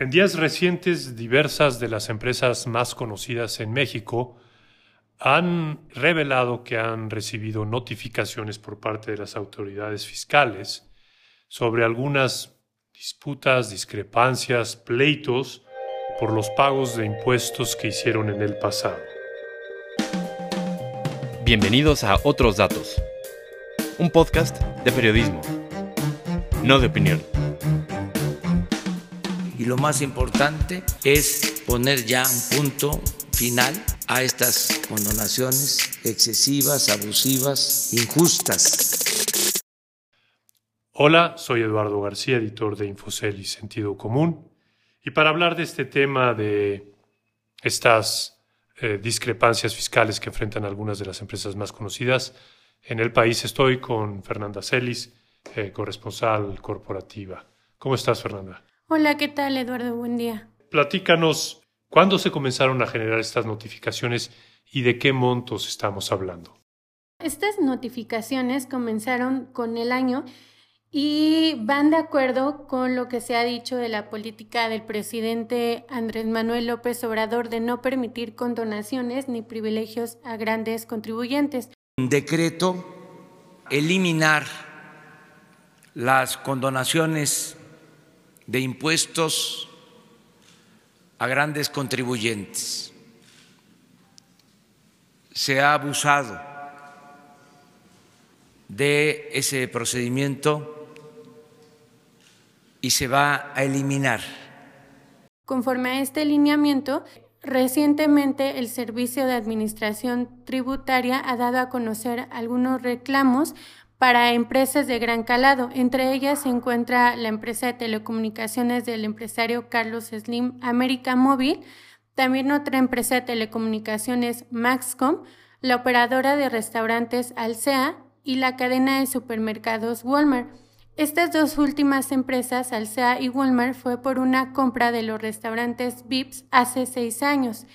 En días recientes, diversas de las empresas más conocidas en México han revelado que han recibido notificaciones por parte de las autoridades fiscales sobre algunas disputas, discrepancias, pleitos por los pagos de impuestos que hicieron en el pasado. Bienvenidos a Otros Datos, un podcast de periodismo, no de opinión lo más importante es poner ya un punto final a estas condonaciones excesivas, abusivas, injustas. Hola, soy Eduardo García, editor de Infocel y Sentido Común, y para hablar de este tema de estas eh, discrepancias fiscales que enfrentan algunas de las empresas más conocidas en el país, estoy con Fernanda Celis, eh, corresponsal corporativa. ¿Cómo estás, Fernanda? Hola, ¿qué tal, Eduardo? Buen día. Platícanos, ¿cuándo se comenzaron a generar estas notificaciones y de qué montos estamos hablando? Estas notificaciones comenzaron con el año y van de acuerdo con lo que se ha dicho de la política del presidente Andrés Manuel López Obrador de no permitir condonaciones ni privilegios a grandes contribuyentes. Un decreto eliminar las condonaciones de impuestos a grandes contribuyentes. Se ha abusado de ese procedimiento y se va a eliminar. Conforme a este lineamiento, recientemente el Servicio de Administración Tributaria ha dado a conocer algunos reclamos para empresas de gran calado. Entre ellas se encuentra la empresa de telecomunicaciones del empresario Carlos Slim América Móvil, también otra empresa de telecomunicaciones Maxcom, la operadora de restaurantes Alsea y la cadena de supermercados Walmart. Estas dos últimas empresas, Alsea y Walmart, fue por una compra de los restaurantes VIPS hace seis años.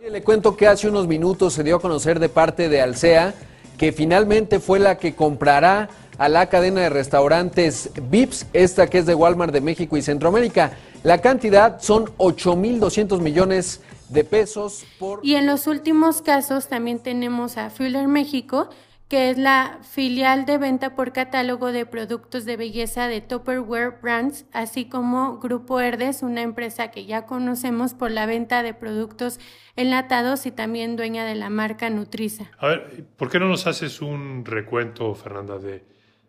Le cuento que hace unos minutos se dio a conocer de parte de Alsea que finalmente fue la que comprará a la cadena de restaurantes VIPS, esta que es de Walmart de México y Centroamérica. La cantidad son 8.200 millones de pesos por... Y en los últimos casos también tenemos a Fuller México, que es la filial de venta por catálogo de productos de belleza de Tupperware Brands, así como Grupo Herdes, una empresa que ya conocemos por la venta de productos enlatados y también dueña de la marca Nutriza. A ver, ¿por qué no nos haces un recuento, Fernanda, de,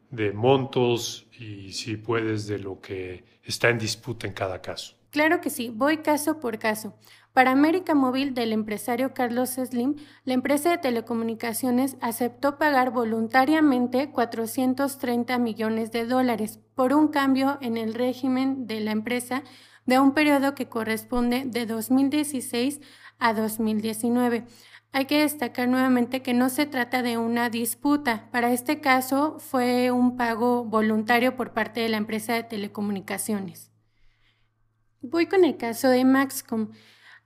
de montos y si puedes de lo que está en disputa en cada caso? Claro que sí, voy caso por caso. Para América Móvil del empresario Carlos Slim, la empresa de telecomunicaciones aceptó pagar voluntariamente 430 millones de dólares por un cambio en el régimen de la empresa de un periodo que corresponde de 2016 a 2019. Hay que destacar nuevamente que no se trata de una disputa. Para este caso fue un pago voluntario por parte de la empresa de telecomunicaciones. Voy con el caso de Maxcom.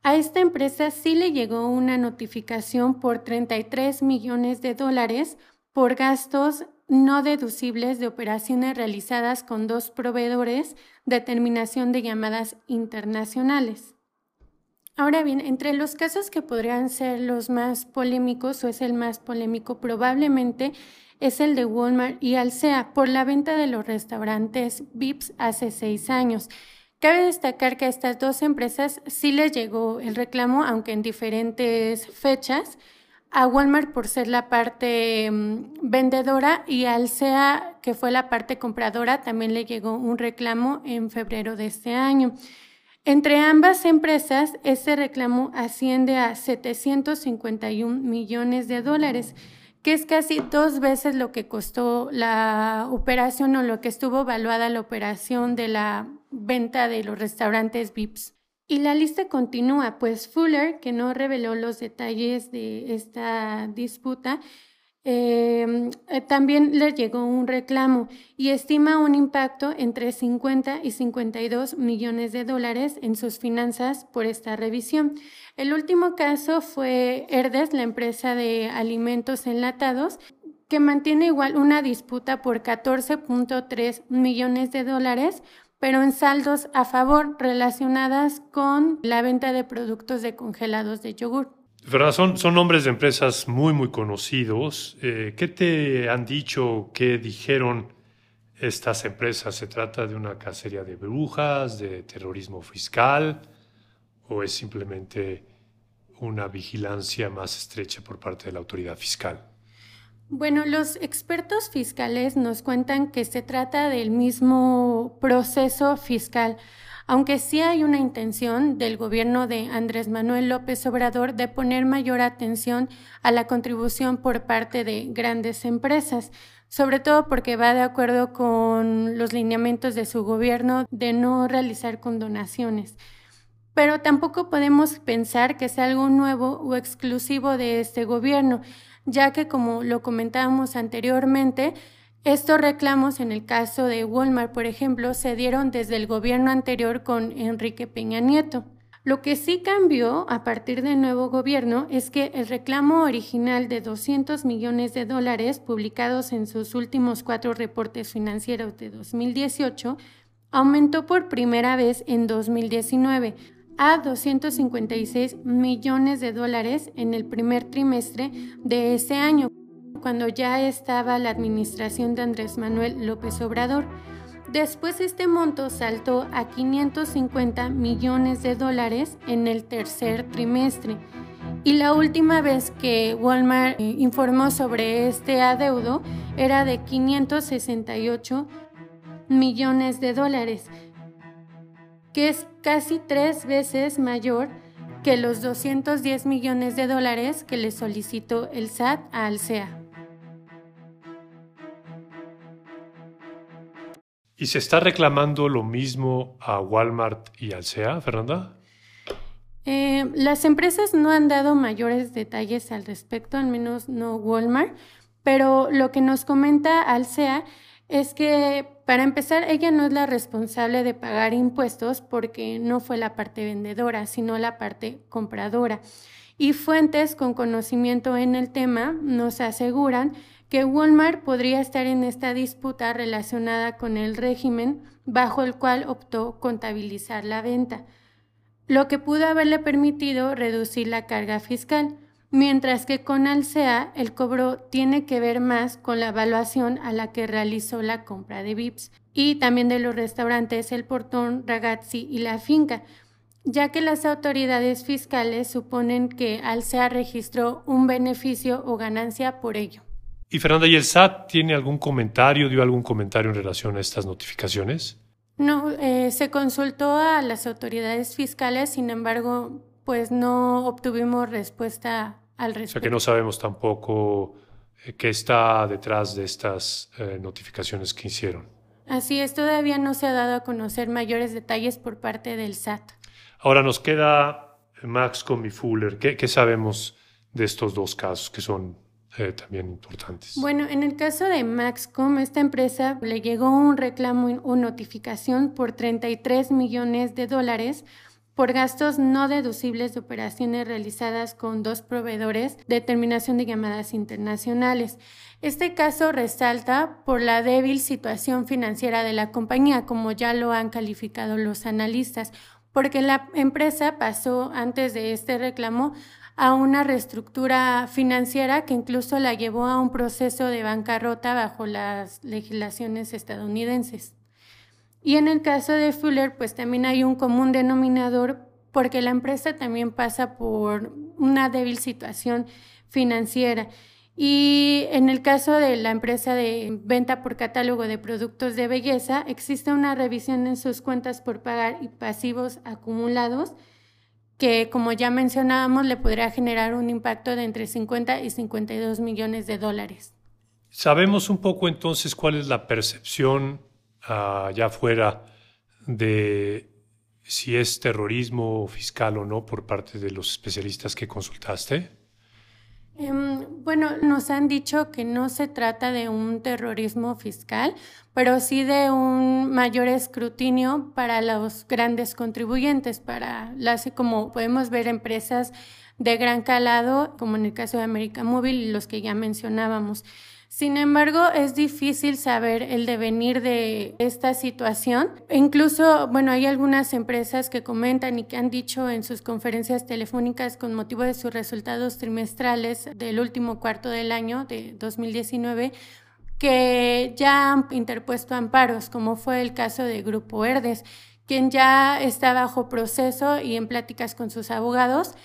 A esta empresa sí le llegó una notificación por 33 millones de dólares por gastos no deducibles de operaciones realizadas con dos proveedores de terminación de llamadas internacionales. Ahora bien, entre los casos que podrían ser los más polémicos o es el más polémico probablemente es el de Walmart y Alsea por la venta de los restaurantes VIPS hace seis años. Cabe destacar que a estas dos empresas sí les llegó el reclamo, aunque en diferentes fechas, a Walmart por ser la parte mm, vendedora y al SEA, que fue la parte compradora, también le llegó un reclamo en febrero de este año. Entre ambas empresas, ese reclamo asciende a 751 millones de dólares que es casi dos veces lo que costó la operación o lo que estuvo evaluada la operación de la venta de los restaurantes VIPs. Y la lista continúa, pues Fuller, que no reveló los detalles de esta disputa, eh, también le llegó un reclamo y estima un impacto entre 50 y 52 millones de dólares en sus finanzas por esta revisión. El último caso fue Herdes, la empresa de alimentos enlatados, que mantiene igual una disputa por 14.3 millones de dólares, pero en saldos a favor relacionadas con la venta de productos de congelados de yogur. ¿Verdad? Son, son nombres de empresas muy, muy conocidos. Eh, ¿Qué te han dicho, qué dijeron estas empresas? ¿Se trata de una cacería de brujas, de terrorismo fiscal o es simplemente una vigilancia más estrecha por parte de la autoridad fiscal? Bueno, los expertos fiscales nos cuentan que se trata del mismo proceso fiscal, aunque sí hay una intención del gobierno de Andrés Manuel López Obrador de poner mayor atención a la contribución por parte de grandes empresas, sobre todo porque va de acuerdo con los lineamientos de su gobierno de no realizar condonaciones. Pero tampoco podemos pensar que sea algo nuevo o exclusivo de este gobierno ya que como lo comentábamos anteriormente, estos reclamos en el caso de Walmart, por ejemplo, se dieron desde el gobierno anterior con Enrique Peña Nieto. Lo que sí cambió a partir del nuevo gobierno es que el reclamo original de 200 millones de dólares publicados en sus últimos cuatro reportes financieros de 2018 aumentó por primera vez en 2019, a 256 millones de dólares en el primer trimestre de ese año, cuando ya estaba la administración de Andrés Manuel López Obrador. Después este monto saltó a 550 millones de dólares en el tercer trimestre. Y la última vez que Walmart eh, informó sobre este adeudo era de 568 millones de dólares que es casi tres veces mayor que los 210 millones de dólares que le solicitó el SAT a Alsea. ¿Y se está reclamando lo mismo a Walmart y Alsea, Fernanda? Eh, las empresas no han dado mayores detalles al respecto, al menos no Walmart, pero lo que nos comenta Alsea es que, para empezar, ella no es la responsable de pagar impuestos porque no fue la parte vendedora, sino la parte compradora. Y fuentes con conocimiento en el tema nos aseguran que Walmart podría estar en esta disputa relacionada con el régimen bajo el cual optó contabilizar la venta, lo que pudo haberle permitido reducir la carga fiscal mientras que con Alsea el cobro tiene que ver más con la evaluación a la que realizó la compra de VIPs y también de los restaurantes El Portón, Ragazzi y La Finca, ya que las autoridades fiscales suponen que Alsea registró un beneficio o ganancia por ello. ¿Y Fernanda, y el SAT tiene algún comentario, dio algún comentario en relación a estas notificaciones? No, eh, se consultó a las autoridades fiscales, sin embargo, pues no obtuvimos respuesta al respecto. O sea que no sabemos tampoco eh, qué está detrás de estas eh, notificaciones que hicieron. Así es, todavía no se ha dado a conocer mayores detalles por parte del SAT. Ahora nos queda Maxcom y Fuller. ¿Qué, sabemos de estos dos casos que son eh, también importantes? Bueno, en el caso de Maxcom, esta empresa le llegó un reclamo o notificación por 33 millones de dólares por gastos no deducibles de operaciones realizadas con dos proveedores de terminación de llamadas internacionales. Este caso resalta por la débil situación financiera de la compañía, como ya lo han calificado los analistas, porque la empresa pasó antes de este reclamo a una reestructura financiera que incluso la llevó a un proceso de bancarrota bajo las legislaciones estadounidenses. Y en el caso de Fuller, pues también hay un común denominador porque la empresa también pasa por una débil situación financiera. Y en el caso de la empresa de venta por catálogo de productos de belleza, existe una revisión en sus cuentas por pagar y pasivos acumulados que, como ya mencionábamos, le podría generar un impacto de entre 50 y 52 millones de dólares. Sabemos un poco entonces cuál es la percepción allá afuera de si es terrorismo fiscal o no por parte de los especialistas que consultaste? Em, bueno, nos han dicho que no se trata de un terrorismo fiscal, pero sí de un mayor escrutinio para los grandes contribuyentes, para las, como podemos ver, empresas de gran calado, como en el caso de América Móvil y los que ya mencionábamos. Sin embargo, es difícil saber el devenir de esta situación. Incluso, bueno, hay algunas empresas que comentan y que han dicho en sus conferencias telefónicas con motivo de sus resultados trimestrales del último cuarto del año de 2019 que ya han interpuesto amparos, como fue el caso de Grupo Herdes, quien ya está bajo proceso y en pláticas con sus abogados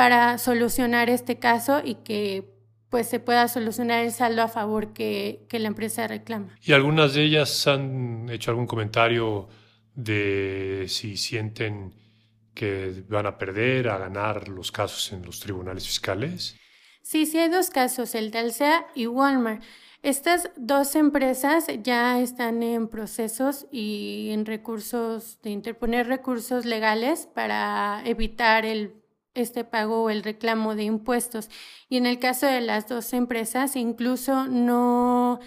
para solucionar este caso y que pues se pueda solucionar el saldo a favor que, la empresa reclama. ¿Y algunas de ellas han hecho algún comentario de si sienten que van a perder, a ganar los casos en los tribunales fiscales? Sí, sí hay dos casos, el de Alsea y Walmart. Estas dos empresas ya están en procesos y en recursos de interponer recursos legales para evitar el este pago o el reclamo de impuestos. Y en el caso de las dos empresas, incluso no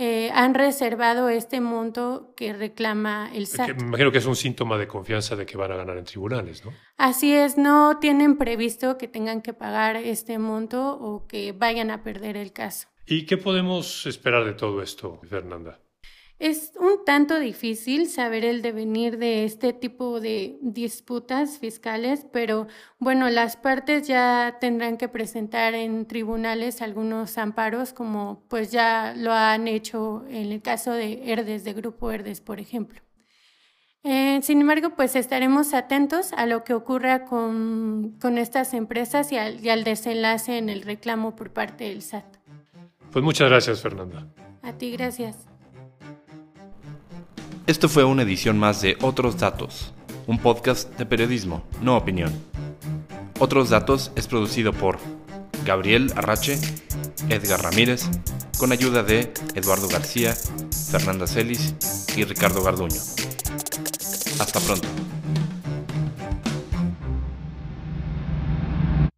eh, han reservado este monto que reclama el SAT. me imagino que es un síntoma de confianza de que van a ganar en tribunales, ¿no? Así es, no tienen previsto que tengan que pagar este monto o que vayan a perder el caso. ¿Y qué podemos esperar de todo esto, Fernanda? Es un tanto difícil saber el devenir de este tipo de disputas fiscales, pero bueno, las partes ya tendrán que presentar en tribunales algunos amparos, como pues ya lo han hecho en el caso de Herdes, de Grupo Herdes, por ejemplo. Eh, sin embargo, pues estaremos atentos a lo que ocurra con, estas empresas y al, y al desenlace en el reclamo por parte del SAT. Pues muchas gracias, Fernanda. A ti, gracias. Esto fue una edición más de Otros Datos, un podcast de periodismo, no opinión. Otros Datos es producido por Gabriel Arrache, Edgar Ramírez, con ayuda de Eduardo García, Fernanda Celis y Ricardo Garduño. Hasta pronto.